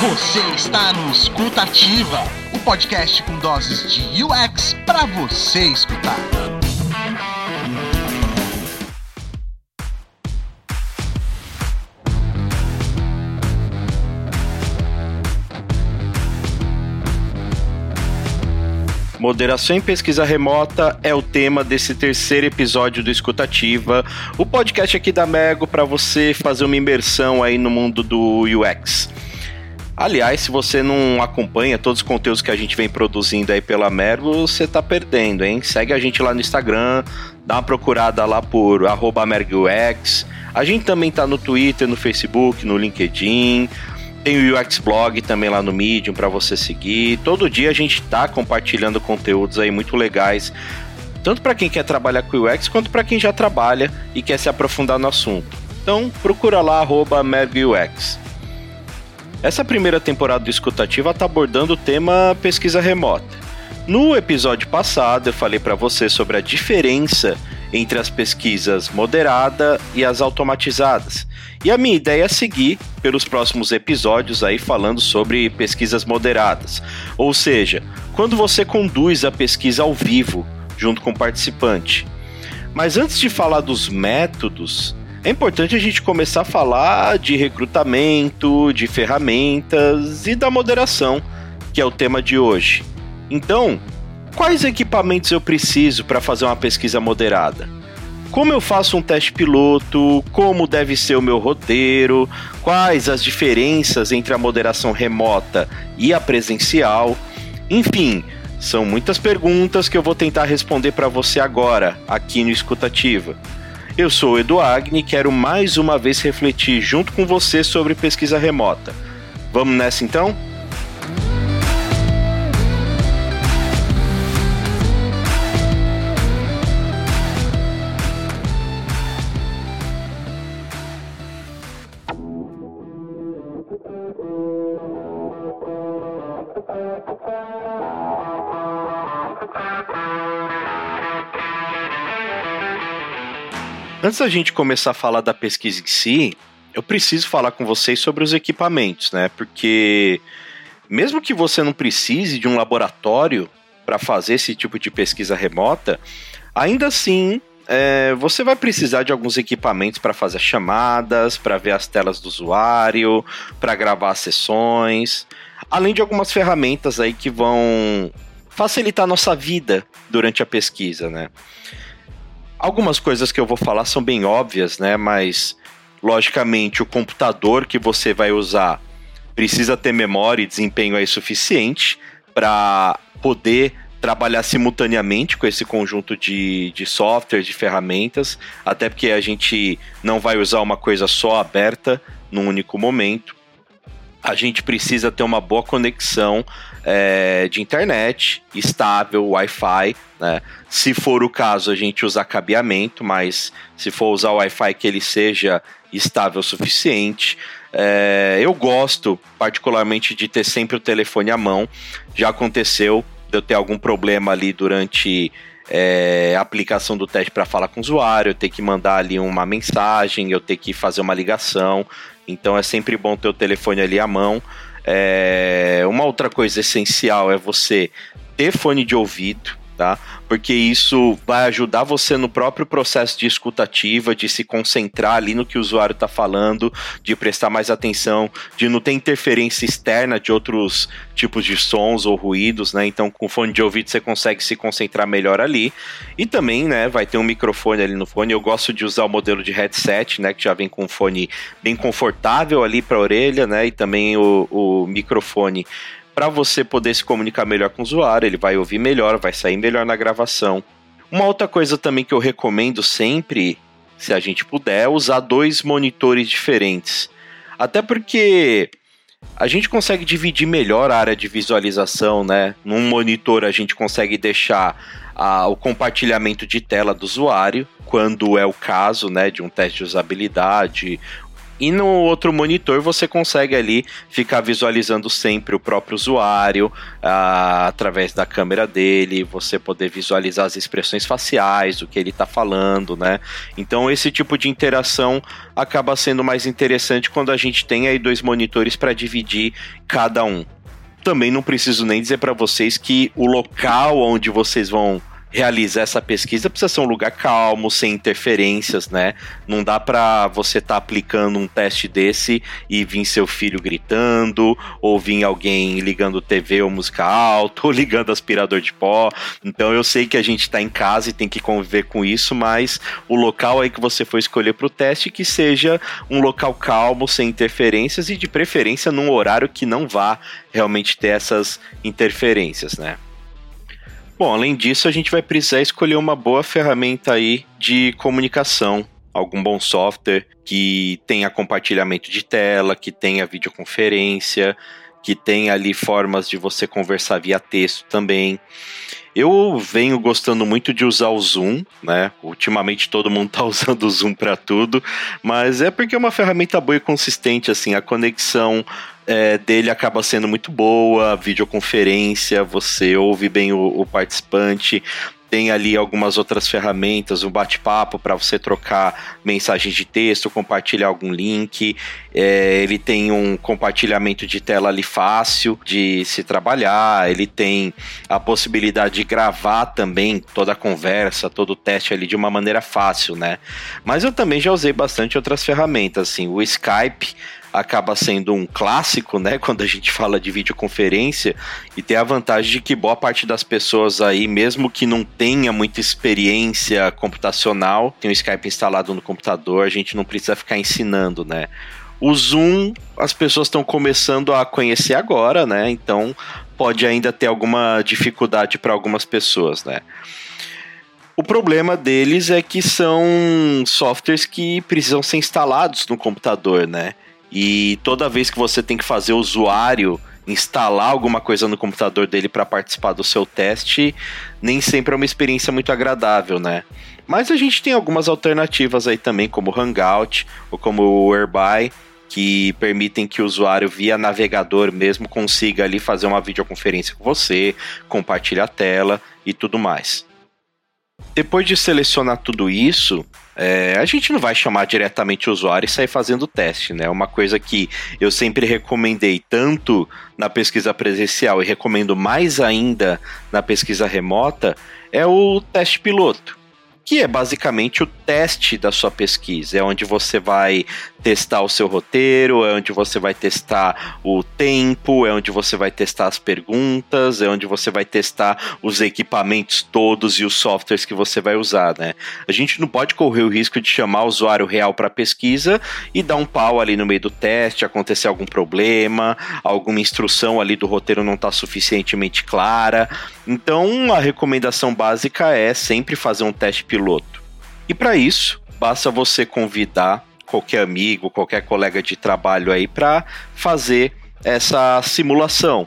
Você está no Escutativa, o podcast com doses de UX para você escutar. Moderação em pesquisa remota é o tema desse terceiro episódio do Escutativa, o podcast aqui da Mego para você fazer uma imersão aí no mundo do UX. Aliás, se você não acompanha todos os conteúdos que a gente vem produzindo aí pela Mergo, você tá perdendo, hein? Segue a gente lá no Instagram, dá uma procurada lá por @mergux. A gente também tá no Twitter, no Facebook, no LinkedIn. Tem o UX Blog também lá no Medium para você seguir. Todo dia a gente está compartilhando conteúdos aí muito legais, tanto para quem quer trabalhar com UX quanto para quem já trabalha e quer se aprofundar no assunto. Então procura lá @mergux. Essa primeira temporada do Escutativa está abordando o tema pesquisa remota. No episódio passado eu falei para você sobre a diferença entre as pesquisas moderada e as automatizadas. E a minha ideia é seguir pelos próximos episódios aí falando sobre pesquisas moderadas. Ou seja, quando você conduz a pesquisa ao vivo junto com o participante. Mas antes de falar dos métodos, é importante a gente começar a falar de recrutamento, de ferramentas e da moderação, que é o tema de hoje. Então, quais equipamentos eu preciso para fazer uma pesquisa moderada? Como eu faço um teste piloto? Como deve ser o meu roteiro? Quais as diferenças entre a moderação remota e a presencial? Enfim, são muitas perguntas que eu vou tentar responder para você agora, aqui no Escutativa. Eu sou o Edu Agni e quero mais uma vez refletir junto com você sobre pesquisa remota. Vamos nessa então? Antes da gente começar a falar da pesquisa em si, eu preciso falar com vocês sobre os equipamentos, né? Porque mesmo que você não precise de um laboratório para fazer esse tipo de pesquisa remota, ainda assim é, você vai precisar de alguns equipamentos para fazer chamadas, para ver as telas do usuário, para gravar sessões, além de algumas ferramentas aí que vão facilitar a nossa vida durante a pesquisa, né? Algumas coisas que eu vou falar são bem óbvias, né? Mas, logicamente, o computador que você vai usar precisa ter memória e desempenho aí suficiente para poder trabalhar simultaneamente com esse conjunto de, de software, de ferramentas, até porque a gente não vai usar uma coisa só aberta num único momento. A gente precisa ter uma boa conexão é, de internet, estável, Wi-Fi, né? Se for o caso, a gente usa cabeamento, mas se for usar o Wi-Fi que ele seja estável o suficiente. É, eu gosto particularmente de ter sempre o telefone à mão. Já aconteceu de eu ter algum problema ali durante é, aplicação do teste para falar com o usuário, eu ter que mandar ali uma mensagem, eu ter que fazer uma ligação. Então é sempre bom ter o telefone ali à mão. É, uma outra coisa essencial é você ter fone de ouvido tá? Porque isso vai ajudar você no próprio processo de escutativa, de se concentrar ali no que o usuário está falando, de prestar mais atenção, de não ter interferência externa de outros tipos de sons ou ruídos, né? Então, com fone de ouvido você consegue se concentrar melhor ali. E também, né, vai ter um microfone ali no fone. Eu gosto de usar o modelo de headset, né, que já vem com um fone bem confortável ali para a orelha, né? E também o, o microfone para você poder se comunicar melhor com o usuário, ele vai ouvir melhor, vai sair melhor na gravação. Uma outra coisa também que eu recomendo sempre, se a gente puder, é usar dois monitores diferentes. Até porque a gente consegue dividir melhor a área de visualização, né? Num monitor a gente consegue deixar a, o compartilhamento de tela do usuário, quando é o caso, né, de um teste de usabilidade E no outro monitor você consegue ali ficar visualizando sempre o próprio usuário ah, através da câmera dele, você poder visualizar as expressões faciais, o que ele está falando, né? Então esse tipo de interação acaba sendo mais interessante quando a gente tem aí dois monitores para dividir cada um. Também não preciso nem dizer para vocês que o local onde vocês vão realizar essa pesquisa precisa ser um lugar calmo, sem interferências, né? Não dá para você estar tá aplicando um teste desse e vir seu filho gritando, ou vir alguém ligando TV ou música alta, ou ligando aspirador de pó. Então eu sei que a gente está em casa e tem que conviver com isso, mas o local aí que você for escolher para o teste que seja um local calmo, sem interferências e de preferência num horário que não vá realmente ter essas interferências, né? Bom, além disso, a gente vai precisar escolher uma boa ferramenta aí de comunicação, algum bom software que tenha compartilhamento de tela, que tenha videoconferência, que tenha ali formas de você conversar via texto também. Eu venho gostando muito de usar o Zoom, né? Ultimamente todo mundo tá usando o Zoom para tudo, mas é porque é uma ferramenta boa e consistente, assim, a conexão é, dele acaba sendo muito boa, videoconferência, você ouve bem o, o participante, tem ali algumas outras ferramentas, um bate-papo para você trocar mensagens de texto, compartilhar algum link. É, ele tem um compartilhamento de tela ali fácil de se trabalhar. Ele tem a possibilidade de gravar também toda a conversa, todo o teste ali de uma maneira fácil, né? Mas eu também já usei bastante outras ferramentas, assim, o Skype acaba sendo um clássico, né, quando a gente fala de videoconferência, e tem a vantagem de que boa parte das pessoas aí, mesmo que não tenha muita experiência computacional, tem o Skype instalado no computador, a gente não precisa ficar ensinando, né? O Zoom, as pessoas estão começando a conhecer agora, né? Então pode ainda ter alguma dificuldade para algumas pessoas, né? O problema deles é que são softwares que precisam ser instalados no computador, né? E toda vez que você tem que fazer o usuário instalar alguma coisa no computador dele para participar do seu teste, nem sempre é uma experiência muito agradável, né? Mas a gente tem algumas alternativas aí também, como o Hangout ou como o Airby, que permitem que o usuário via navegador mesmo consiga ali fazer uma videoconferência com você, compartilhar a tela e tudo mais. Depois de selecionar tudo isso, é, a gente não vai chamar diretamente o usuário e sair fazendo teste, né? Uma coisa que eu sempre recomendei tanto na pesquisa presencial e recomendo mais ainda na pesquisa remota é o teste piloto que é basicamente o teste da sua pesquisa. É onde você vai testar o seu roteiro, é onde você vai testar o tempo, é onde você vai testar as perguntas, é onde você vai testar os equipamentos todos e os softwares que você vai usar, né? A gente não pode correr o risco de chamar o usuário real para pesquisa e dar um pau ali no meio do teste, acontecer algum problema, alguma instrução ali do roteiro não está suficientemente clara. Então, a recomendação básica é sempre fazer um teste piloto. E para isso, basta você convidar qualquer amigo, qualquer colega de trabalho aí para fazer essa simulação.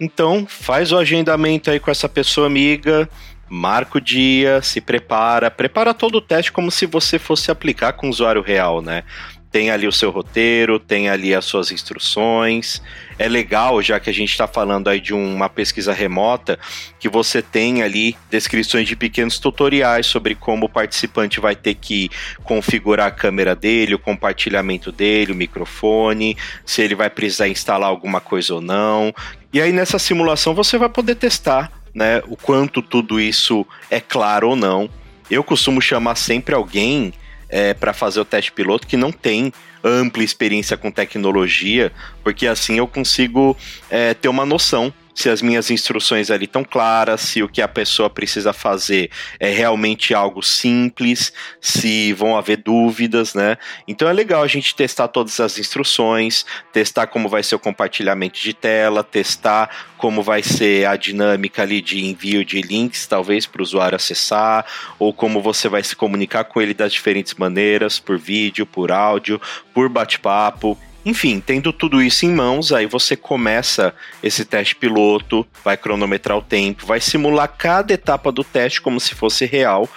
Então, faz o agendamento aí com essa pessoa amiga, marca o dia, se prepara, prepara todo o teste como se você fosse aplicar com o usuário real, né? Tem ali o seu roteiro, tem ali as suas instruções. É legal, já que a gente está falando aí de uma pesquisa remota, que você tem ali descrições de pequenos tutoriais sobre como o participante vai ter que configurar a câmera dele, o compartilhamento dele, o microfone, se ele vai precisar instalar alguma coisa ou não. E aí nessa simulação você vai poder testar, né, o quanto tudo isso é claro ou não. Eu costumo chamar sempre alguém é, para fazer o teste piloto que não tem ampla experiência com tecnologia, porque assim eu consigo é, ter uma noção se as minhas instruções ali estão claras, se o que a pessoa precisa fazer é realmente algo simples, se vão haver dúvidas, né? Então é legal a gente testar todas as instruções, testar como vai ser o compartilhamento de tela, testar como vai ser a dinâmica ali de envio de links, talvez para o usuário acessar, ou como você vai se comunicar com ele das diferentes maneiras, por vídeo, por áudio, por bate-papo. Enfim, tendo tudo isso em mãos, aí você começa esse teste piloto, vai cronometrar o tempo, vai simular cada etapa do teste como se fosse real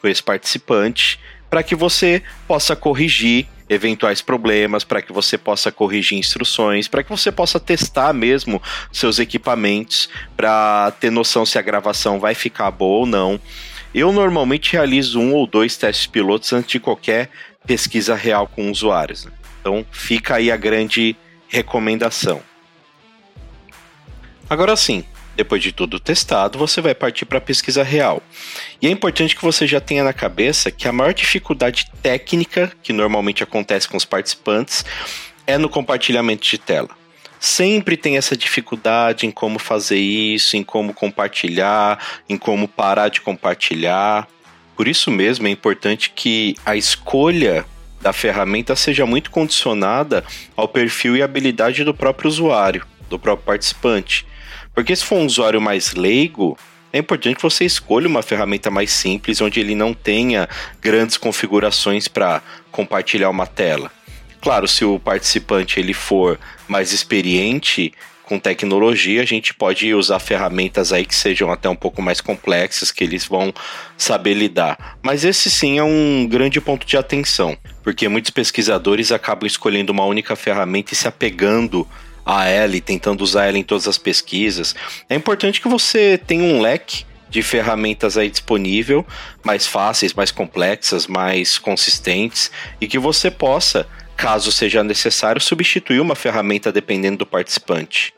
com esse participante, para que você possa corrigir eventuais problemas, para que você possa corrigir instruções, para que você possa testar mesmo seus equipamentos, para ter noção se a gravação vai ficar boa ou não. Eu normalmente realizo um ou dois testes pilotos antes de qualquer pesquisa real com usuários. Né? Então fica aí a grande recomendação. Agora sim, depois de tudo testado, você vai partir para a pesquisa real. E é importante que você já tenha na cabeça que a maior dificuldade técnica que normalmente acontece com os participantes é no compartilhamento de tela. Sempre tem essa dificuldade em como fazer isso, em como compartilhar, em como parar de compartilhar. Por isso mesmo é importante que a escolha da ferramenta seja muito condicionada ao perfil e habilidade do próprio usuário, do próprio participante. Porque se for um usuário mais leigo, é importante que você escolha uma ferramenta mais simples, onde ele não tenha grandes configurações para compartilhar uma tela. Claro, se o participante ele for mais experiente com tecnologia, a gente pode usar ferramentas aí que sejam até um pouco mais complexas, que eles vão saber lidar. Mas esse sim é um grande ponto de atenção, porque muitos pesquisadores acabam escolhendo uma única ferramenta e se apegando a ela e tentando usar ela em todas as pesquisas. É importante que você tenha um leque de ferramentas aí disponível, mais fáceis, mais complexas, mais consistentes e que você possa, caso seja necessário, substituir uma ferramenta dependendo do participante.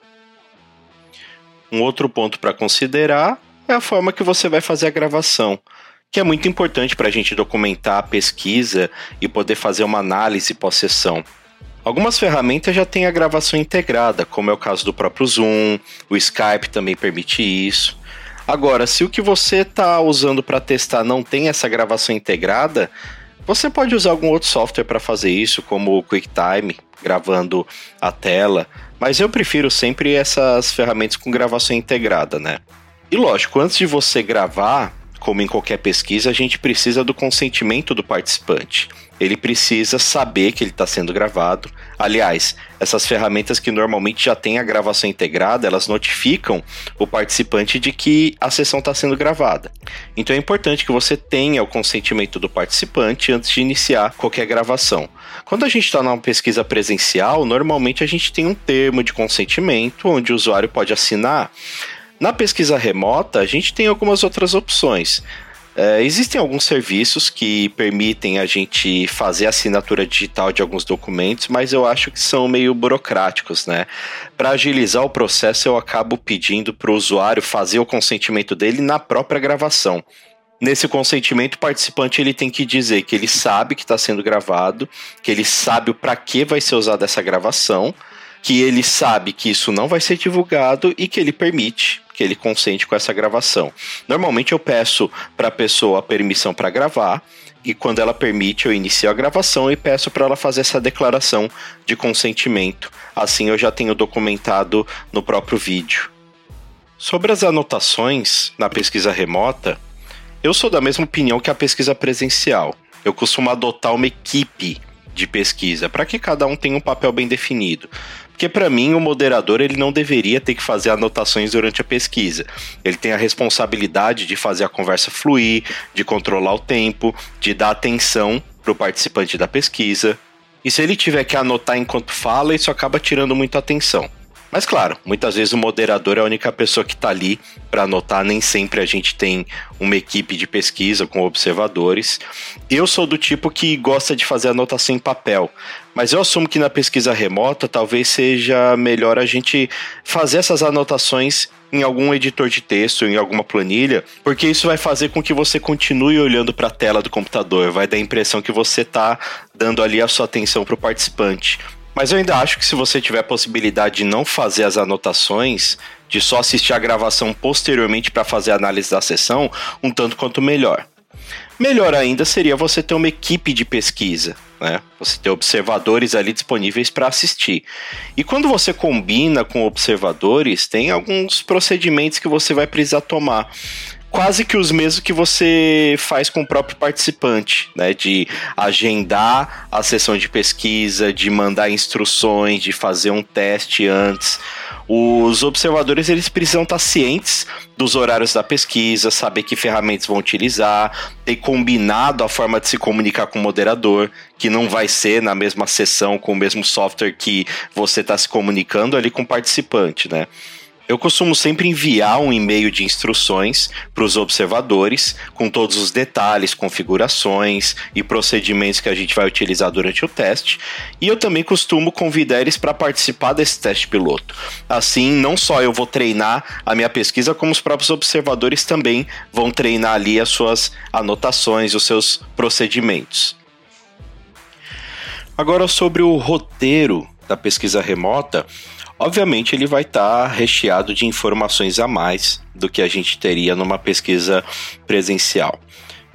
Um outro ponto para considerar é a forma que você vai fazer a gravação, que é muito importante para a gente documentar a pesquisa e poder fazer uma análise pós-sessão. Algumas ferramentas já têm a gravação integrada, como é o caso do próprio Zoom, o Skype também permite isso. Agora, se o que você está usando para testar não tem essa gravação integrada, você pode usar algum outro software para fazer isso, como o QuickTime, gravando a tela, mas eu prefiro sempre essas ferramentas com gravação integrada, né? E lógico, antes de você gravar, como em qualquer pesquisa, a gente precisa do consentimento do participante ele precisa saber que ele está sendo gravado. Aliás, essas ferramentas que normalmente já têm a gravação integrada, elas notificam o participante de que a sessão está sendo gravada. Então é importante que você tenha o consentimento do participante antes de iniciar qualquer gravação. Quando a gente está numa pesquisa presencial, normalmente a gente tem um termo de consentimento onde o usuário pode assinar. Na pesquisa remota, a gente tem algumas outras opções. É, existem alguns serviços que permitem a gente fazer assinatura digital de alguns documentos, mas eu acho que são meio burocráticos, né? Para agilizar o processo, eu acabo pedindo para o usuário fazer o consentimento dele na própria gravação. Nesse consentimento, o participante ele tem que dizer que ele sabe que está sendo gravado, que ele sabe o para que vai ser usada essa gravação, que ele sabe que isso não vai ser divulgado e que ele permite que ele consente com essa gravação. Normalmente eu peço para a pessoa a permissão para gravar e quando ela permite eu inicio a gravação e peço para ela fazer essa declaração de consentimento. Assim eu já tenho documentado no próprio vídeo. Sobre as anotações na pesquisa remota, eu sou da mesma opinião que a pesquisa presencial. Eu costumo adotar uma equipe de pesquisa para que cada um tenha um papel bem definido. Porque para mim o moderador ele não deveria ter que fazer anotações durante a pesquisa. Ele tem a responsabilidade de fazer a conversa fluir, de controlar o tempo, de dar atenção para o participante da pesquisa. E se ele tiver que anotar enquanto fala, isso acaba tirando muita atenção. Mas claro, muitas vezes o moderador é a única pessoa que está ali para anotar, nem sempre a gente tem uma equipe de pesquisa com observadores. Eu sou do tipo que gosta de fazer anotação em papel, mas eu assumo que na pesquisa remota talvez seja melhor a gente fazer essas anotações em algum editor de texto, em alguma planilha, porque isso vai fazer com que você continue olhando para a tela do computador, vai dar a impressão que você está dando ali a sua atenção para o participante. Mas eu ainda acho que se você tiver a possibilidade de não fazer as anotações, de só assistir a gravação posteriormente para fazer a análise da sessão, um tanto quanto melhor. Melhor ainda seria você ter uma equipe de pesquisa, né? Você ter observadores ali disponíveis para assistir. E quando você combina com observadores, tem alguns procedimentos que você vai precisar tomar quase que os mesmos que você faz com o próprio participante, né? De agendar a sessão de pesquisa, de mandar instruções, de fazer um teste antes. Os observadores eles precisam estar cientes dos horários da pesquisa, saber que ferramentas vão utilizar, ter combinado a forma de se comunicar com o moderador, que não vai ser na mesma sessão com o mesmo software que você está se comunicando ali com o participante, né? Eu costumo sempre enviar um e-mail de instruções para os observadores, com todos os detalhes, configurações e procedimentos que a gente vai utilizar durante o teste. E eu também costumo convidar eles para participar desse teste piloto. Assim, não só eu vou treinar a minha pesquisa, como os próprios observadores também vão treinar ali as suas anotações, os seus procedimentos. Agora, sobre o roteiro da pesquisa remota. Obviamente, ele vai estar tá recheado de informações a mais do que a gente teria numa pesquisa presencial.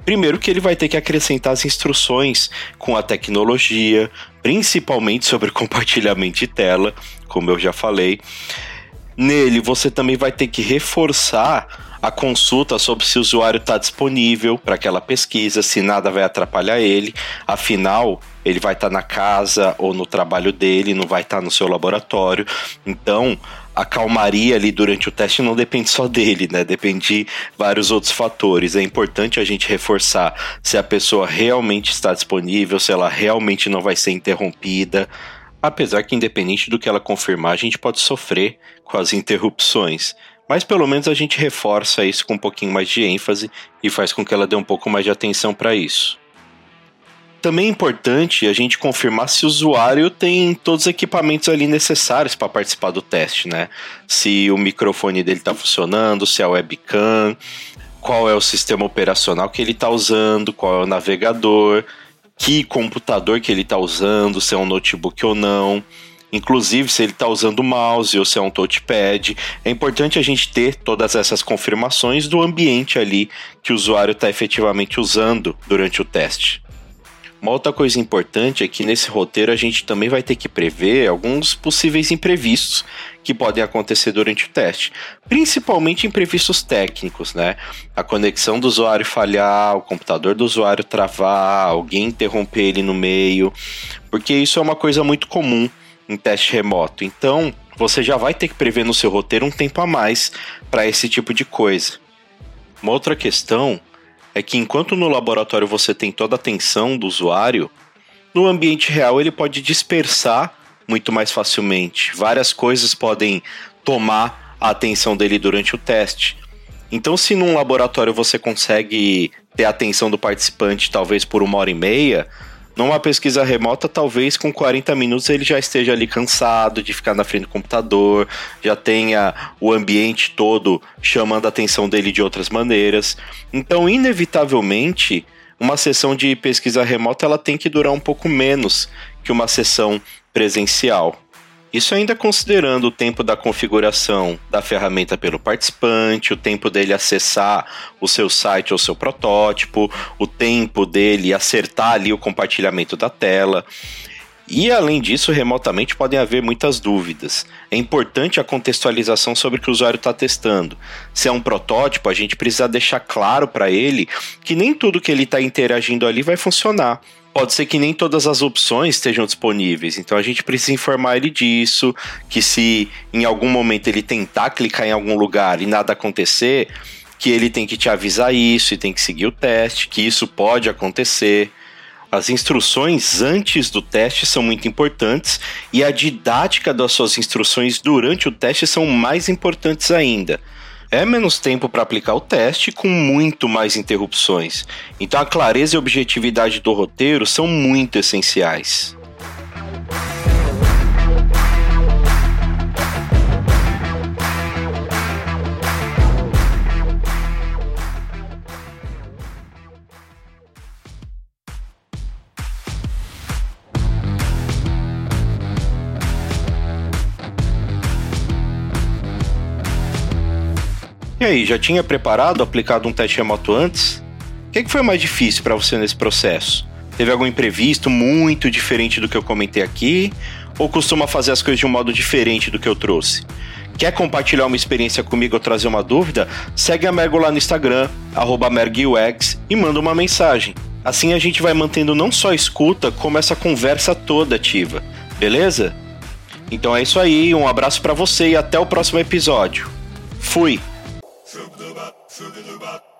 Primeiro, que ele vai ter que acrescentar as instruções com a tecnologia, principalmente sobre compartilhamento de tela, como eu já falei. Nele, você também vai ter que reforçar a consulta sobre se o usuário está disponível para aquela pesquisa, se nada vai atrapalhar ele. Afinal, ele vai estar tá na casa ou no trabalho dele, não vai estar tá no seu laboratório. Então, a calmaria ali durante o teste não depende só dele, né? Depende de vários outros fatores. É importante a gente reforçar se a pessoa realmente está disponível, se ela realmente não vai ser interrompida. Apesar que, independente do que ela confirmar, a gente pode sofrer com as interrupções. Mas pelo menos a gente reforça isso com um pouquinho mais de ênfase e faz com que ela dê um pouco mais de atenção para isso. Também é importante a gente confirmar se o usuário tem todos os equipamentos ali necessários para participar do teste, né? Se o microfone dele está funcionando, se é webcam, qual é o sistema operacional que ele está usando, qual é o navegador, que computador que ele está usando, se é um notebook ou não inclusive se ele está usando mouse ou se é um touchpad. É importante a gente ter todas essas confirmações do ambiente ali que o usuário está efetivamente usando durante o teste. Uma outra coisa importante é que nesse roteiro a gente também vai ter que prever alguns possíveis imprevistos que podem acontecer durante o teste, principalmente imprevistos técnicos, né? A conexão do usuário falhar, o computador do usuário travar, alguém interromper ele no meio, porque isso é uma coisa muito comum em teste remoto. Então, você já vai ter que prever no seu roteiro um tempo a mais para esse tipo de coisa. Uma outra questão é que enquanto no laboratório você tem toda a atenção do usuário, no ambiente real ele pode dispersar muito mais facilmente. Várias coisas podem tomar a atenção dele durante o teste. Então, se num laboratório você consegue ter a atenção do participante talvez por uma hora e meia, numa pesquisa remota, talvez com 40 minutos ele já esteja ali cansado de ficar na frente do computador, já tenha o ambiente todo chamando a atenção dele de outras maneiras. Então, inevitavelmente, uma sessão de pesquisa remota ela tem que durar um pouco menos que uma sessão presencial. Isso ainda considerando o tempo da configuração da ferramenta pelo participante, o tempo dele acessar o seu site ou seu protótipo, o tempo dele acertar ali o compartilhamento da tela. E além disso, remotamente podem haver muitas dúvidas. É importante a contextualização sobre o que o usuário está testando. Se é um protótipo, a gente precisa deixar claro para ele que nem tudo que ele está interagindo ali vai funcionar pode ser que nem todas as opções estejam disponíveis. Então a gente precisa informar ele disso, que se em algum momento ele tentar clicar em algum lugar e nada acontecer, que ele tem que te avisar isso e tem que seguir o teste, que isso pode acontecer. As instruções antes do teste são muito importantes e a didática das suas instruções durante o teste são mais importantes ainda é menos tempo para aplicar o teste com muito mais interrupções. Então a clareza e objetividade do roteiro são muito essenciais. E aí, já tinha preparado, aplicado um teste remoto antes? O que, que foi mais difícil para você nesse processo? Teve algum imprevisto muito diferente do que eu comentei aqui? ou costuma fazer as coisas de um modo diferente do que eu trouxe? Quer compartilhar uma experiência comigo ou trazer uma dúvida? Segue a Mergo lá no Instagram, MergUX, e manda uma mensagem. Assim a gente vai mantendo não só a escuta, como essa conversa toda ativa, beleza? Então é isso aí, um abraço para você e até o próximo episódio. Fui! Sugar Doo